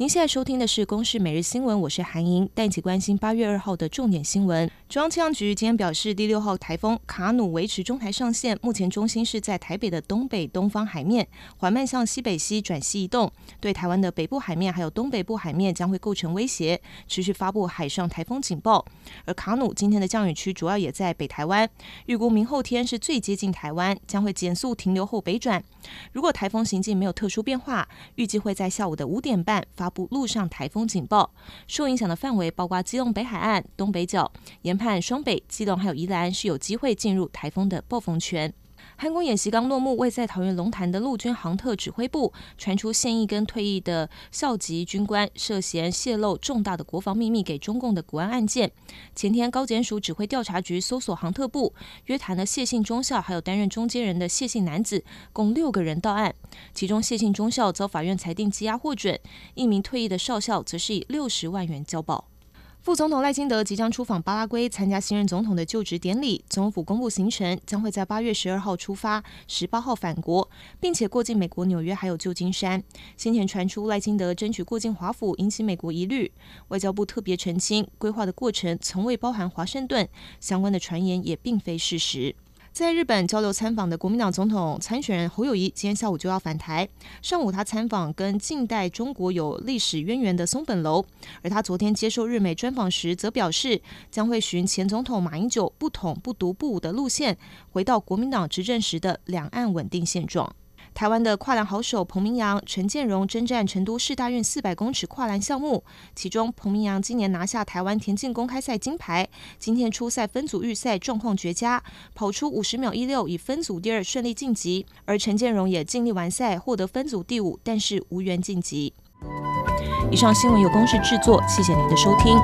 您现在收听的是《公视每日新闻》，我是韩莹，带你一起关心八月二号的重点新闻。中央气象局今天表示，第六号台风卡努维持中台上线，目前中心是在台北的东北东方海面，缓慢向西北西转西移动，对台湾的北部海面还有东北部海面将会构成威胁，持续发布海上台风警报。而卡努今天的降雨区主要也在北台湾，预估明后天是最接近台湾，将会减速停留后北转。如果台风行径没有特殊变化，预计会在下午的五点半发。布陆上台风警报，受影响的范围包括基隆北海岸、东北角、沿判、双北、基隆还有宜兰，是有机会进入台风的暴风圈。汉光演习刚落幕，位在桃园龙潭的陆军航特指挥部传出现役跟退役的校级军官涉嫌泄露重大的国防秘密给中共的国安案件。前天高检署指挥调查局搜索航特部，约谈了谢姓中校还有担任中间人的谢姓男子，共六个人到案。其中谢姓中校遭法院裁定羁押获准，一名退役的少校则是以六十万元交保。副总统赖清德即将出访巴拉圭参加新任总统的就职典礼，总统府公布行程，将会在八月十二号出发，十八号返国，并且过境美国纽约还有旧金山。先前传出赖清德争取过境华府，引起美国疑虑，外交部特别澄清，规划的过程从未包含华盛顿，相关的传言也并非事实。在日本交流参访的国民党总统参选人侯友谊，今天下午就要返台。上午他参访跟近代中国有历史渊源的松本楼，而他昨天接受日媒专访时，则表示将会循前总统马英九不统不独不武的路线，回到国民党执政时的两岸稳定现状。台湾的跨栏好手彭明阳、陈建荣征战成都市大运四百公尺跨栏项目，其中彭明阳今年拿下台湾田径公开赛金牌，今天初赛分组预赛状况绝佳，跑出五十秒一六，以分组第二顺利晋级。而陈建荣也尽力完赛，获得分组第五，但是无缘晋级。以上新闻由公视制作，谢谢您的收听。